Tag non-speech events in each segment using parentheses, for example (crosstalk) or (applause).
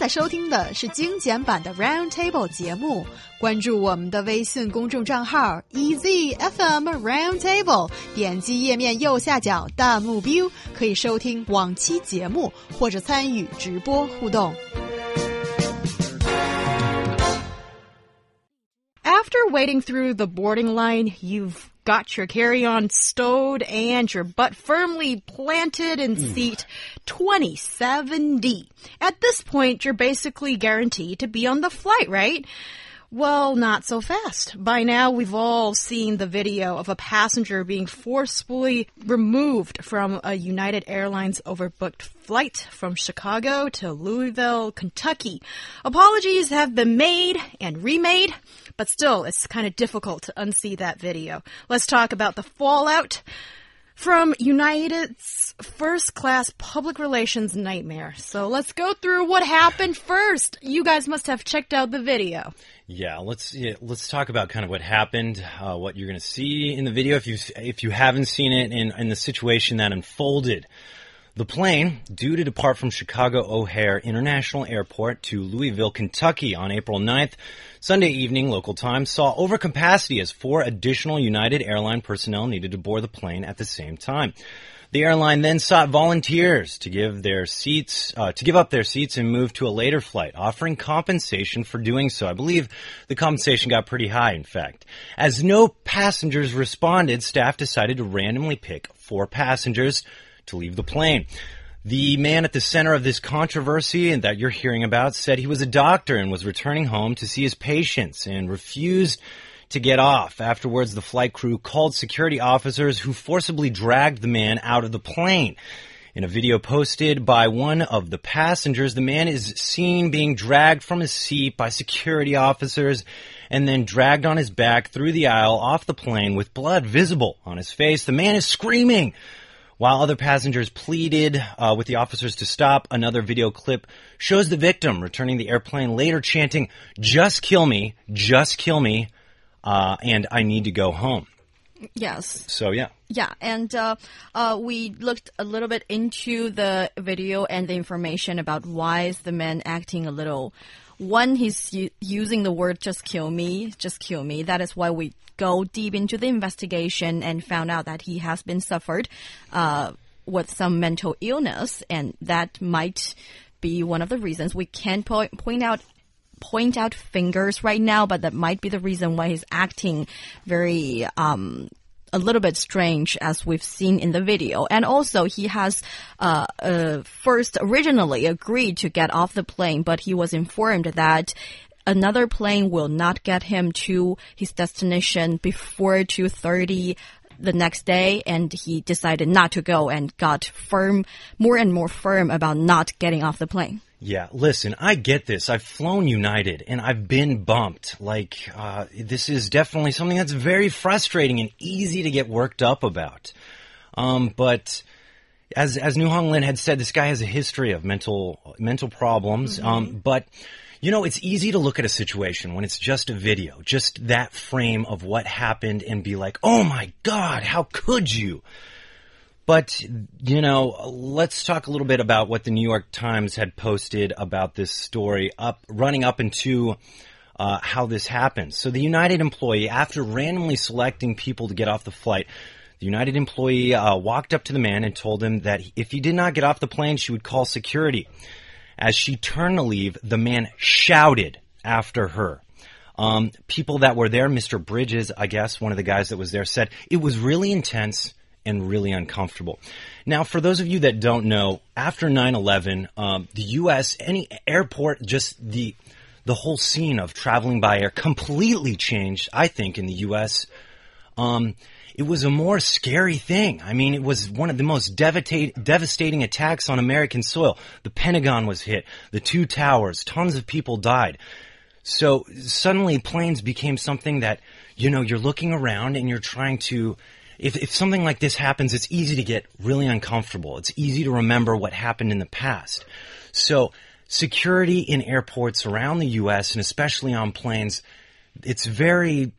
在收听的是精简版的 Round Table 节目。关注我们的微信公众账号 EZFM Round Table，点击页面右下角弹幕 view，可以收听往期节目或者参与直播互动。After waiting through the boarding line, you've got your carry-on stowed and your butt firmly planted in hmm. seat 27D. At this point, you're basically guaranteed to be on the flight, right? Well, not so fast. By now, we've all seen the video of a passenger being forcefully removed from a United Airlines overbooked flight from Chicago to Louisville, Kentucky. Apologies have been made and remade, but still, it's kind of difficult to unsee that video. Let's talk about the fallout from United's first class public relations nightmare. So let's go through what happened first. You guys must have checked out the video. Yeah, let's yeah, let's talk about kind of what happened, uh, what you're going to see in the video if you if you haven't seen it, and, and the situation that unfolded. The plane, due to depart from Chicago O'Hare International Airport to Louisville, Kentucky on April 9th, Sunday evening local time, saw overcapacity as four additional United Airline personnel needed to board the plane at the same time. The airline then sought volunteers to give their seats, uh, to give up their seats and move to a later flight, offering compensation for doing so. I believe the compensation got pretty high, in fact. As no passengers responded, staff decided to randomly pick four passengers to leave the plane. The man at the center of this controversy and that you're hearing about said he was a doctor and was returning home to see his patients and refused to get off. Afterwards, the flight crew called security officers who forcibly dragged the man out of the plane. In a video posted by one of the passengers, the man is seen being dragged from his seat by security officers and then dragged on his back through the aisle off the plane with blood visible on his face. The man is screaming. While other passengers pleaded uh, with the officers to stop, another video clip shows the victim returning the airplane later chanting, Just kill me, just kill me, uh, and I need to go home. Yes. So, yeah. Yeah, and uh, uh, we looked a little bit into the video and the information about why is the man acting a little. One, he's using the word "just kill me," just kill me. That is why we go deep into the investigation and found out that he has been suffered uh, with some mental illness, and that might be one of the reasons. We can't po point out point out fingers right now, but that might be the reason why he's acting very um, a little bit strange as we've seen in the video. And also he has uh, uh, first originally agreed to get off the plane, but he was informed that another plane will not get him to his destination before 2.30 the next day and he decided not to go and got firm, more and more firm about not getting off the plane. Yeah, listen, I get this. I've flown United and I've been bumped. Like, uh, this is definitely something that's very frustrating and easy to get worked up about. Um, but as, as New Hong Lin had said, this guy has a history of mental, mental problems. Mm -hmm. Um, but you know, it's easy to look at a situation when it's just a video, just that frame of what happened and be like, oh my God, how could you? But, you know, let's talk a little bit about what the New York Times had posted about this story up, running up into uh, how this happened. So the United employee, after randomly selecting people to get off the flight, the United employee uh, walked up to the man and told him that if he did not get off the plane, she would call security. As she turned to leave, the man shouted after her. Um, people that were there, Mr. Bridges, I guess, one of the guys that was there, said it was really intense and really uncomfortable. Now, for those of you that don't know, after 9/11, um, the U.S. any airport, just the the whole scene of traveling by air completely changed. I think in the U.S. Um, it was a more scary thing. I mean, it was one of the most devastating attacks on American soil. The Pentagon was hit, the two towers, tons of people died. So suddenly planes became something that, you know, you're looking around and you're trying to, if, if something like this happens, it's easy to get really uncomfortable. It's easy to remember what happened in the past. So security in airports around the U.S. and especially on planes, it's very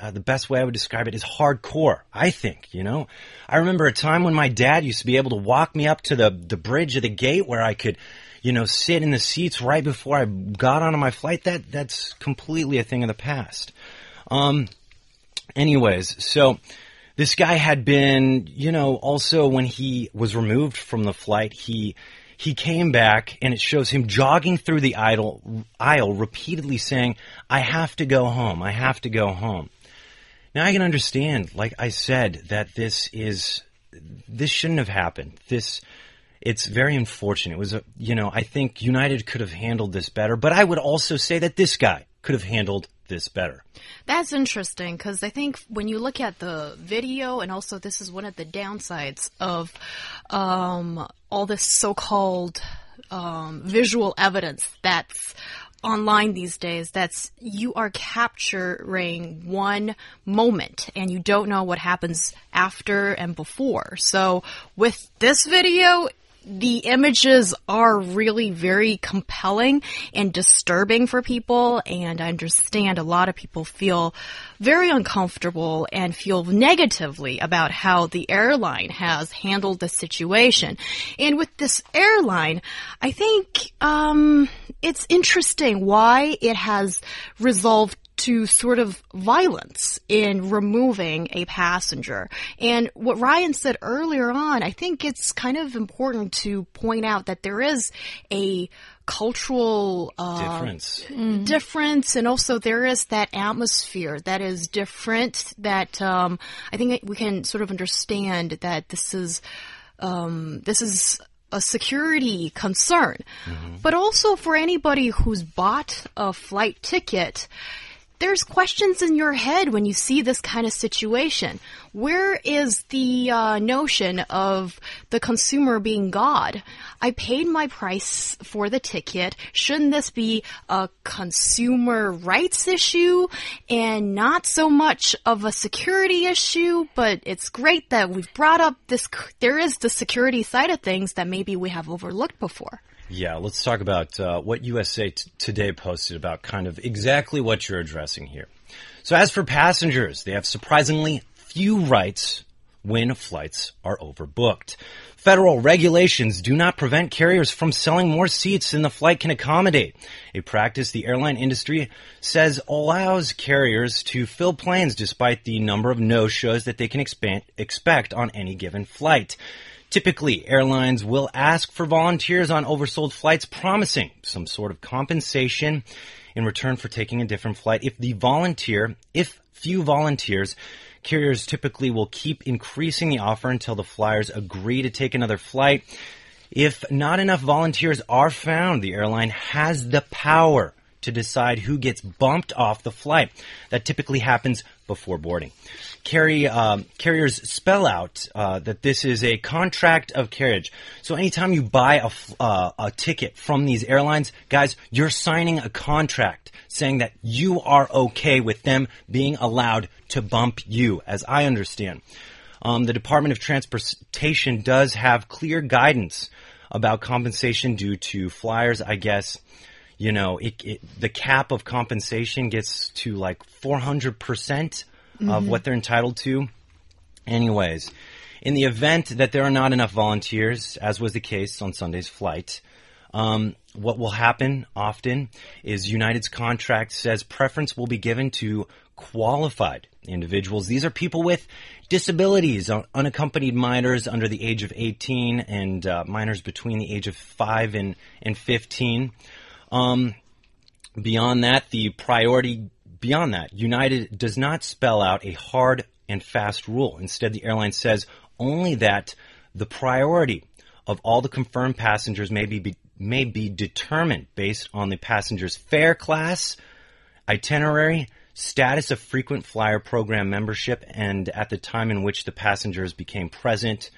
uh, the best way I would describe it is hardcore, I think, you know? I remember a time when my dad used to be able to walk me up to the, the bridge of the gate where I could, you know, sit in the seats right before I got onto my flight. That that's completely a thing of the past. Um, anyways, so this guy had been, you know, also when he was removed from the flight, he he came back and it shows him jogging through the aisle, aisle repeatedly saying, I have to go home. I have to go home. Now I can understand, like I said, that this is, this shouldn't have happened. This, it's very unfortunate. It was a, you know, I think United could have handled this better, but I would also say that this guy could have handled this better. That's interesting because I think when you look at the video, and also this is one of the downsides of um, all this so-called um, visual evidence that's online these days that's you are capturing one moment and you don't know what happens after and before. So with this video, the images are really very compelling and disturbing for people. And I understand a lot of people feel very uncomfortable and feel negatively about how the airline has handled the situation. And with this airline, I think um, it's interesting why it has resolved to sort of violence in removing a passenger. And what Ryan said earlier on, I think it's kind of important to point out that there is a cultural uh, difference. Mm. difference and also there is that atmosphere that is different that um, I think we can sort of understand that this is um, this is a security concern. Mm -hmm. But also for anybody who's bought a flight ticket, there's questions in your head when you see this kind of situation. Where is the uh, notion of the consumer being God? I paid my price for the ticket. Shouldn't this be a consumer rights issue and not so much of a security issue? But it's great that we've brought up this. There is the security side of things that maybe we have overlooked before. Yeah, let's talk about uh, what USA Today posted about kind of exactly what you're addressing here. So, as for passengers, they have surprisingly few rights when flights are overbooked. Federal regulations do not prevent carriers from selling more seats than the flight can accommodate, a practice the airline industry says allows carriers to fill planes despite the number of no-shows that they can expect on any given flight. Typically, airlines will ask for volunteers on oversold flights, promising some sort of compensation in return for taking a different flight. If the volunteer, if few volunteers, carriers typically will keep increasing the offer until the flyers agree to take another flight. If not enough volunteers are found, the airline has the power to decide who gets bumped off the flight. That typically happens before boarding. Carry, um, carriers spell out uh, that this is a contract of carriage. So anytime you buy a, uh, a ticket from these airlines, guys, you're signing a contract saying that you are okay with them being allowed to bump you, as I understand. Um, the Department of Transportation does have clear guidance about compensation due to flyers, I guess you know, it, it, the cap of compensation gets to like 400% percent of mm-hmm. what they're entitled to. Anyways, in the event that there are not enough volunteers, as was the case on Sunday's flight, um, what will happen often is United's contract says preference will be given to qualified individuals. These are people with disabilities, unaccompanied minors under the age of 18 and uh, minors between the age of 5 and, and 15. Um, beyond that, the priority beyond that, United does not spell out a hard and fast rule. Instead, the airline says only that the priority of all the confirmed passengers may be, may be determined based on the passenger's fare class, itinerary, status of frequent flyer program membership, and at the time in which the passengers became present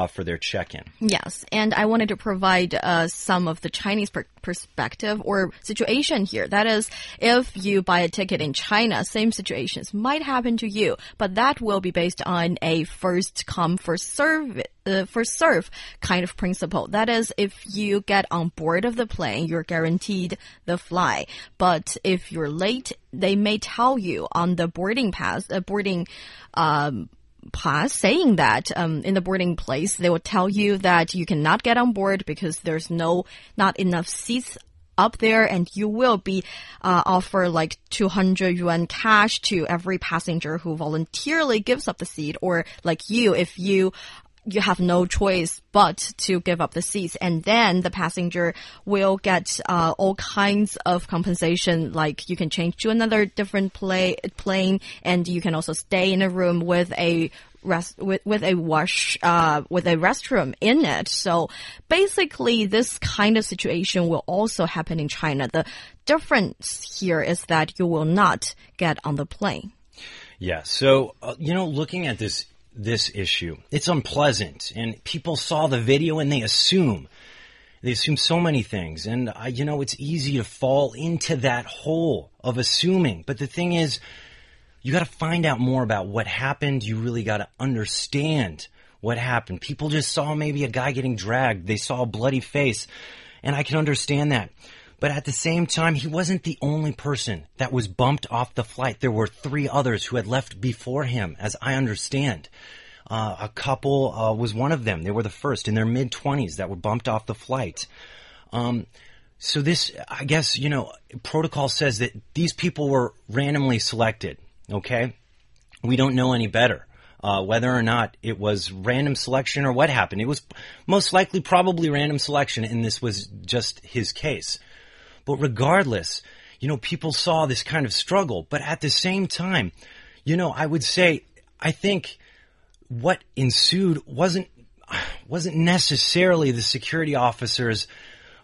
uh, for their check-in. Yes, and I wanted to provide uh, some of the Chinese per perspective or situation here. That is, if you buy a ticket in China, same situations might happen to you, but that will be based on a first come first serve uh, first serve kind of principle. That is, if you get on board of the plane, you're guaranteed the fly. But if you're late, they may tell you on the boarding pass, uh, boarding um, pass saying that um, in the boarding place they will tell you that you cannot get on board because there's no not enough seats up there and you will be uh, offered like 200 yuan cash to every passenger who voluntarily gives up the seat or like you if you you have no choice but to give up the seats. And then the passenger will get uh, all kinds of compensation. Like you can change to another different play, plane and you can also stay in a room with a rest with, with a wash uh, with a restroom in it. So basically this kind of situation will also happen in china. The difference here is that you will not get on the plane. Yeah. So, uh, you know, looking at this this issue. It's unpleasant, and people saw the video and they assume. They assume so many things, and uh, you know it's easy to fall into that hole of assuming. But the thing is, you got to find out more about what happened. You really got to understand what happened. People just saw maybe a guy getting dragged. They saw a bloody face, and I can understand that. But at the same time, he wasn't the only person that was bumped off the flight. There were three others who had left before him, as I understand. Uh, a couple uh, was one of them. They were the first in their mid 20s that were bumped off the flight. Um, so this, I guess, you know, protocol says that these people were randomly selected. Okay, we don't know any better. Uh, whether or not it was random selection or what happened. It was most likely probably random selection, and this was just his case. But regardless, you know, people saw this kind of struggle. But at the same time, you know, I would say, I think what ensued wasn't, wasn't necessarily the security officers,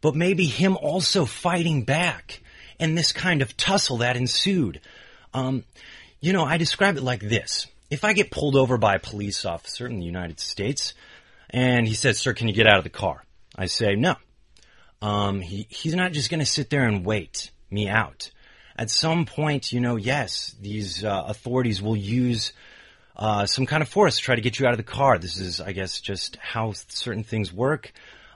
but maybe him also fighting back and this kind of tussle that ensued. Um, you know, I describe it like this. If I get pulled over by a police officer in the United States and he says, sir, can you get out of the car? I say, no. Um, he, he's not just going to sit there and wait me out. At some point, you know, yes, these uh, authorities will use uh, some kind of force to try to get you out of the car. This is, I guess, just how certain things work.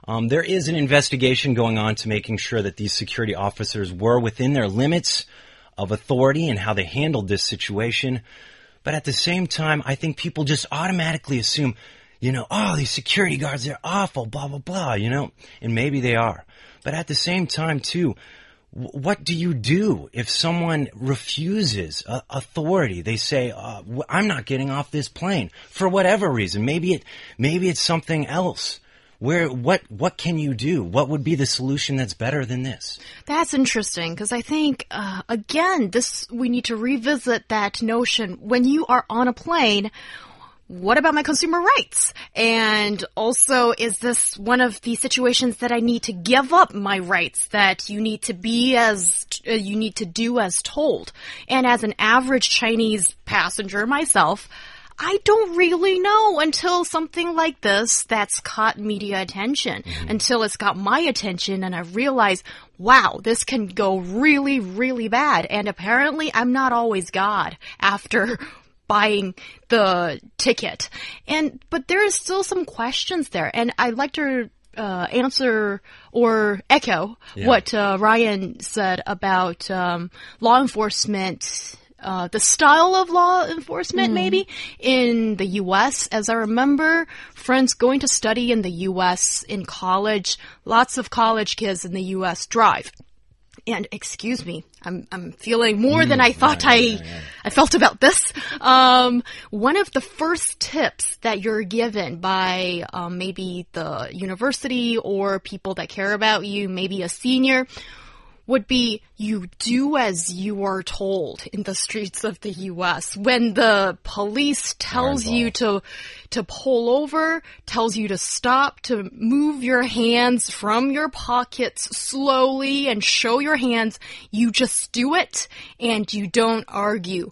Um, there is an investigation going on to making sure that these security officers were within their limits of authority and how they handled this situation. But at the same time, I think people just automatically assume, you know, oh, these security guards, they're awful, blah, blah, blah, you know, and maybe they are. But at the same time, too, what do you do if someone refuses uh, authority? They say, uh, "I'm not getting off this plane for whatever reason. Maybe it, maybe it's something else." Where what what can you do? What would be the solution that's better than this? That's interesting because I think uh, again, this we need to revisit that notion when you are on a plane what about my consumer rights? And also, is this one of the situations that I need to give up my rights that you need to be as, uh, you need to do as told? And as an average Chinese passenger myself, I don't really know until something like this that's caught media attention, mm -hmm. until it's got my attention and I realize, wow, this can go really, really bad. And apparently I'm not always God after buying the ticket. And, but there is still some questions there. And I'd like to uh, answer or echo yeah. what uh, Ryan said about um, law enforcement. Uh, the style of law enforcement, mm. maybe in the U.S. As I remember, friends going to study in the U.S. in college, lots of college kids in the U.S. drive and excuse me, I'm I'm feeling more mm, than I thought I yeah, yeah. I felt about this. Um, one of the first tips that you're given by um, maybe the university or people that care about you, maybe a senior, would be you do as you are told in the streets of the US. When the police tells you to to pull over, tells you to stop, to move your hands from your pockets slowly and show your hands, you just do it and you don't argue.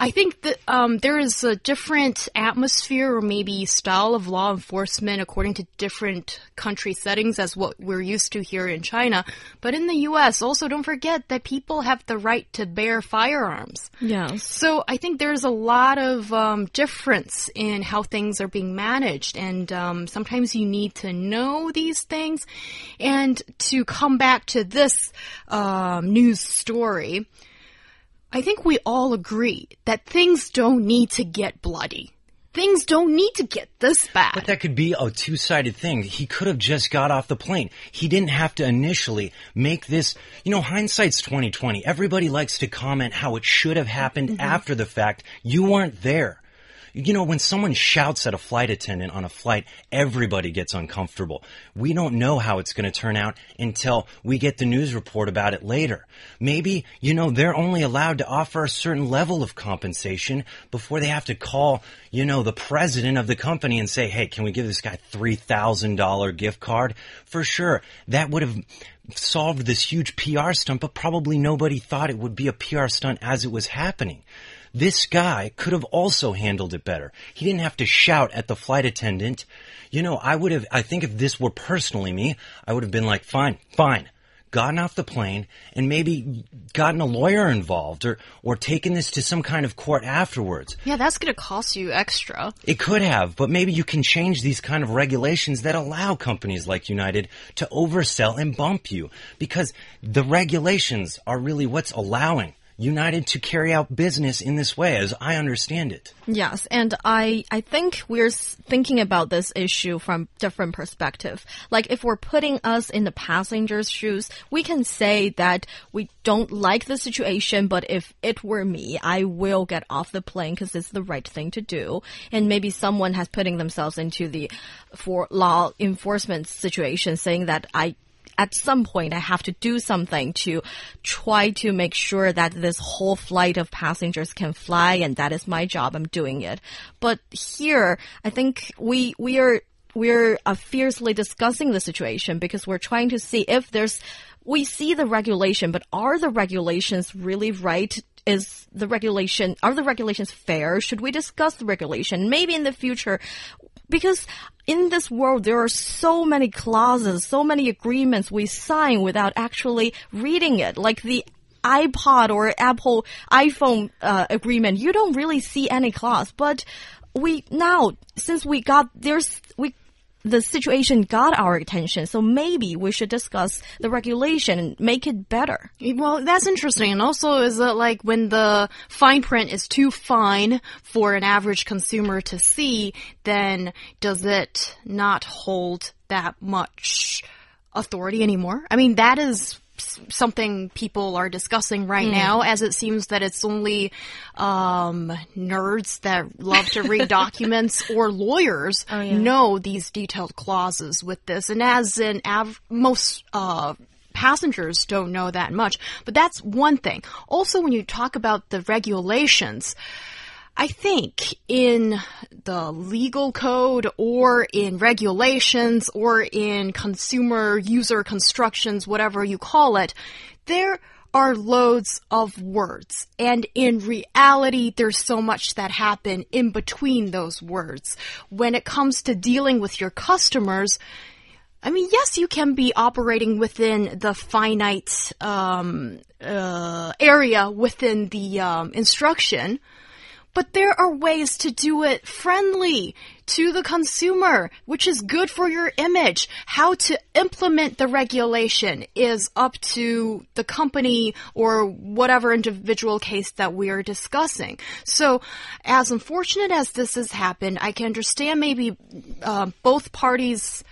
I think that um, there is a different atmosphere or maybe style of law enforcement according to different country settings as what we're used to here in China. But in the U.S., also don't forget that people have the right to bear firearms. Yes. So I think there's a lot of um, difference in how things are being managed, and um, sometimes you need to know these things. And to come back to this um, news story. I think we all agree that things don't need to get bloody. things don't need to get this bad. But that could be a two-sided thing. He could have just got off the plane. He didn't have to initially make this, you know, hindsight's 2020. Everybody likes to comment how it should have happened Mm-hmm. after the fact. You weren't there. You know, when someone shouts at a flight attendant on a flight, everybody gets uncomfortable. We don't know how it's going to turn out until we get the news report about it later. Maybe, you know, they're only allowed to offer a certain level of compensation before they have to call, you know, the president of the company and say, hey, can we give this guy $3,000 gift card? For sure. That would have solved this huge PR stunt, but probably nobody thought it would be a PR stunt as it was happening. This guy could have also handled it better. He didn't have to shout at the flight attendant. You know, I would have, I think if this were personally me, I would have been like, fine, fine. Gotten off the plane and maybe gotten a lawyer involved or, or taken this to some kind of court afterwards. yeah, that's going to cost you extra. It could have, but maybe you can change these kind of regulations that allow companies like United to oversell and bump you because the regulations are really what's allowing United to carry out business in this way as I understand it. Yes, and I I think we're thinking about this issue from different perspective. Like if we're putting us in the passenger's shoes, we can say that we don't like the situation, but if it were me, I will get off the plane because it's the right thing to do. And maybe someone has putting themselves into the for law enforcement situation, saying that I at some point I have to do something to try to make sure that this whole flight of passengers can fly and that is my job. I'm doing it. But here, I think we, we are, we're uh, fiercely discussing the situation because we're trying to see if there's, we see the regulation, but are the regulations really right? Is the regulation, are the regulations fair? Should we discuss the regulation? Maybe in the future, because in this world there are so many clauses, so many agreements we sign without actually reading it, like the iPod or Apple iPhone uh, agreement. You don't really see any clause, but we now since we got there's we the situation got our attention, so maybe we should discuss the regulation and make it better. Well, that's interesting. And also, is it like when the fine print is too fine for an average consumer to see, then does it not hold that much authority anymore? I mean, that is something people are discussing right now, as it seems that it's only um, nerds that love to read (laughs) documents or lawyers know these detailed clauses with this. And as in av- most uh, passengers don't know that much. But that's one thing. Also, when you talk about the regulations, I think in the legal code or in regulations or in consumer user constructions, whatever you call it, there are loads of words. And in reality, there's so much that happen in between those words. When it comes to dealing with your customers, I mean, yes, you can be operating within the finite um, uh, area within the um, instruction, but there are ways to do it friendly to the consumer, which is good for your image. How to implement the regulation is up to the company or whatever individual case that we are discussing. So, as unfortunate as this has happened, I can understand maybe uh, both parties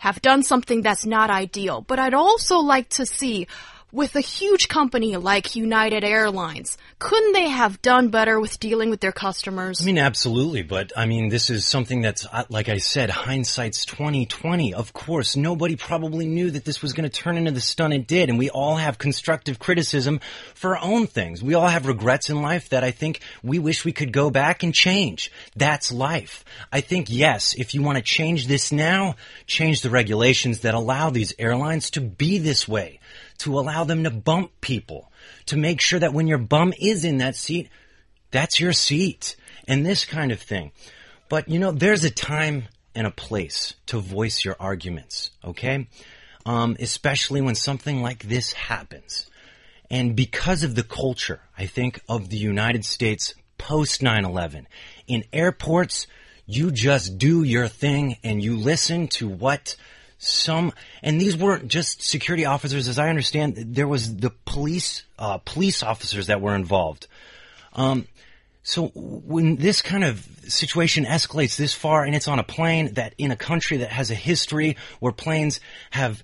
have done something that's not ideal. But I'd also like to see with a huge company like United Airlines, couldn't they have done better with dealing with their customers? I mean, absolutely, but I mean, this is something that's, uh, like I said, hindsight's 2020. Of course, nobody probably knew that this was going to turn into the stunt it did, and we all have constructive criticism for our own things. We all have regrets in life that I think we wish we could go back and change. That's life. I think, yes, if you want to change this now, change the regulations that allow these airlines to be this way, to allow them to bump people, to make sure that when your bum is in that seat, that's your seat and this kind of thing. But you know, there's a time and a place to voice your arguments, okay? Um, especially when something like this happens. And because of the culture, I think, of the United States post 9-11, in airports, you just do your thing and you listen to what some, and these weren't just security officers, as I understand, there was the police, uh, police officers that were involved. Um, So when this kind of situation escalates this far and it's on a plane that in a country that has a history where planes have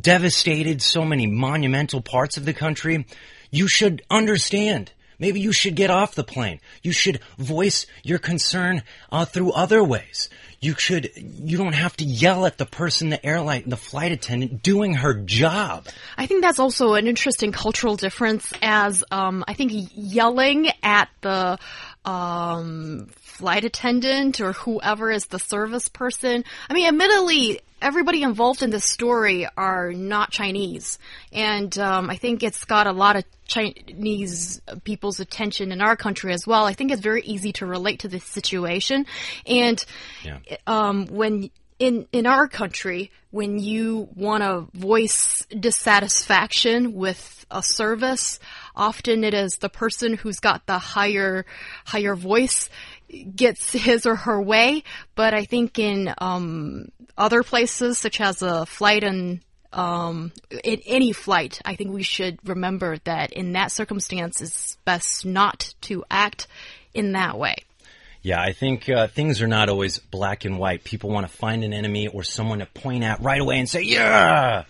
devastated so many monumental parts of the country, you should understand. Maybe you should get off the plane. You should voice your concern uh, through other ways. You should. You don't have to yell at the person, the airline, the flight attendant doing her job. I think that's also an interesting cultural difference. As um, I think yelling at the um, flight attendant or whoever is the service person. I mean, admittedly, everybody involved in this story are not Chinese, and um, I think it's got a lot of Chinese people's attention in our country as well. I think it's very easy to relate to this situation, and Yeah. um, when in in our country, when you want to voice dissatisfaction with a service, often it is the person who's got the higher higher voice gets his or her way. But I think in um, other places, such as a flight and um, in any flight, I think we should remember that in that circumstance, it's best not to act in that way. Yeah, I think uh, things are not always black and white. People want to find an enemy or someone to point at right away and say, yeah!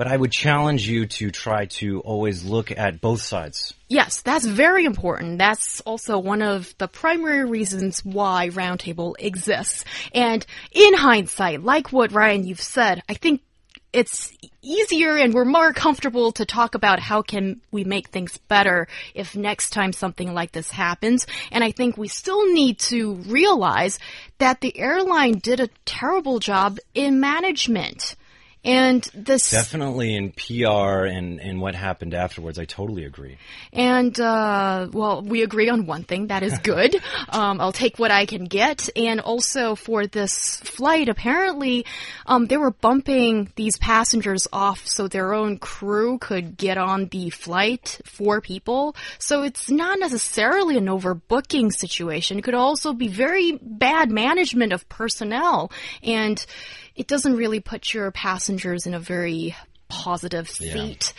But I would challenge you to try to always look at both sides. Yes, that's very important. That's also one of the primary reasons why Roundtable exists. And in hindsight, like what Ryan you've said, I think it's easier and we're more comfortable to talk about how can we make things better if next time something like this happens. And I think we still need to realize that the airline did a terrible job in management. And this Definitely in PR and, and what happened afterwards, I totally agree. And, uh, well, we agree on one thing. That is good. (laughs) um, I'll take what I can get. And also for this flight, apparently, um, they were bumping these passengers off so their own crew could get on the flight for people. So it's not necessarily an overbooking situation. It could also be very bad management of personnel. And it doesn't really put your passengers in a very positive seat.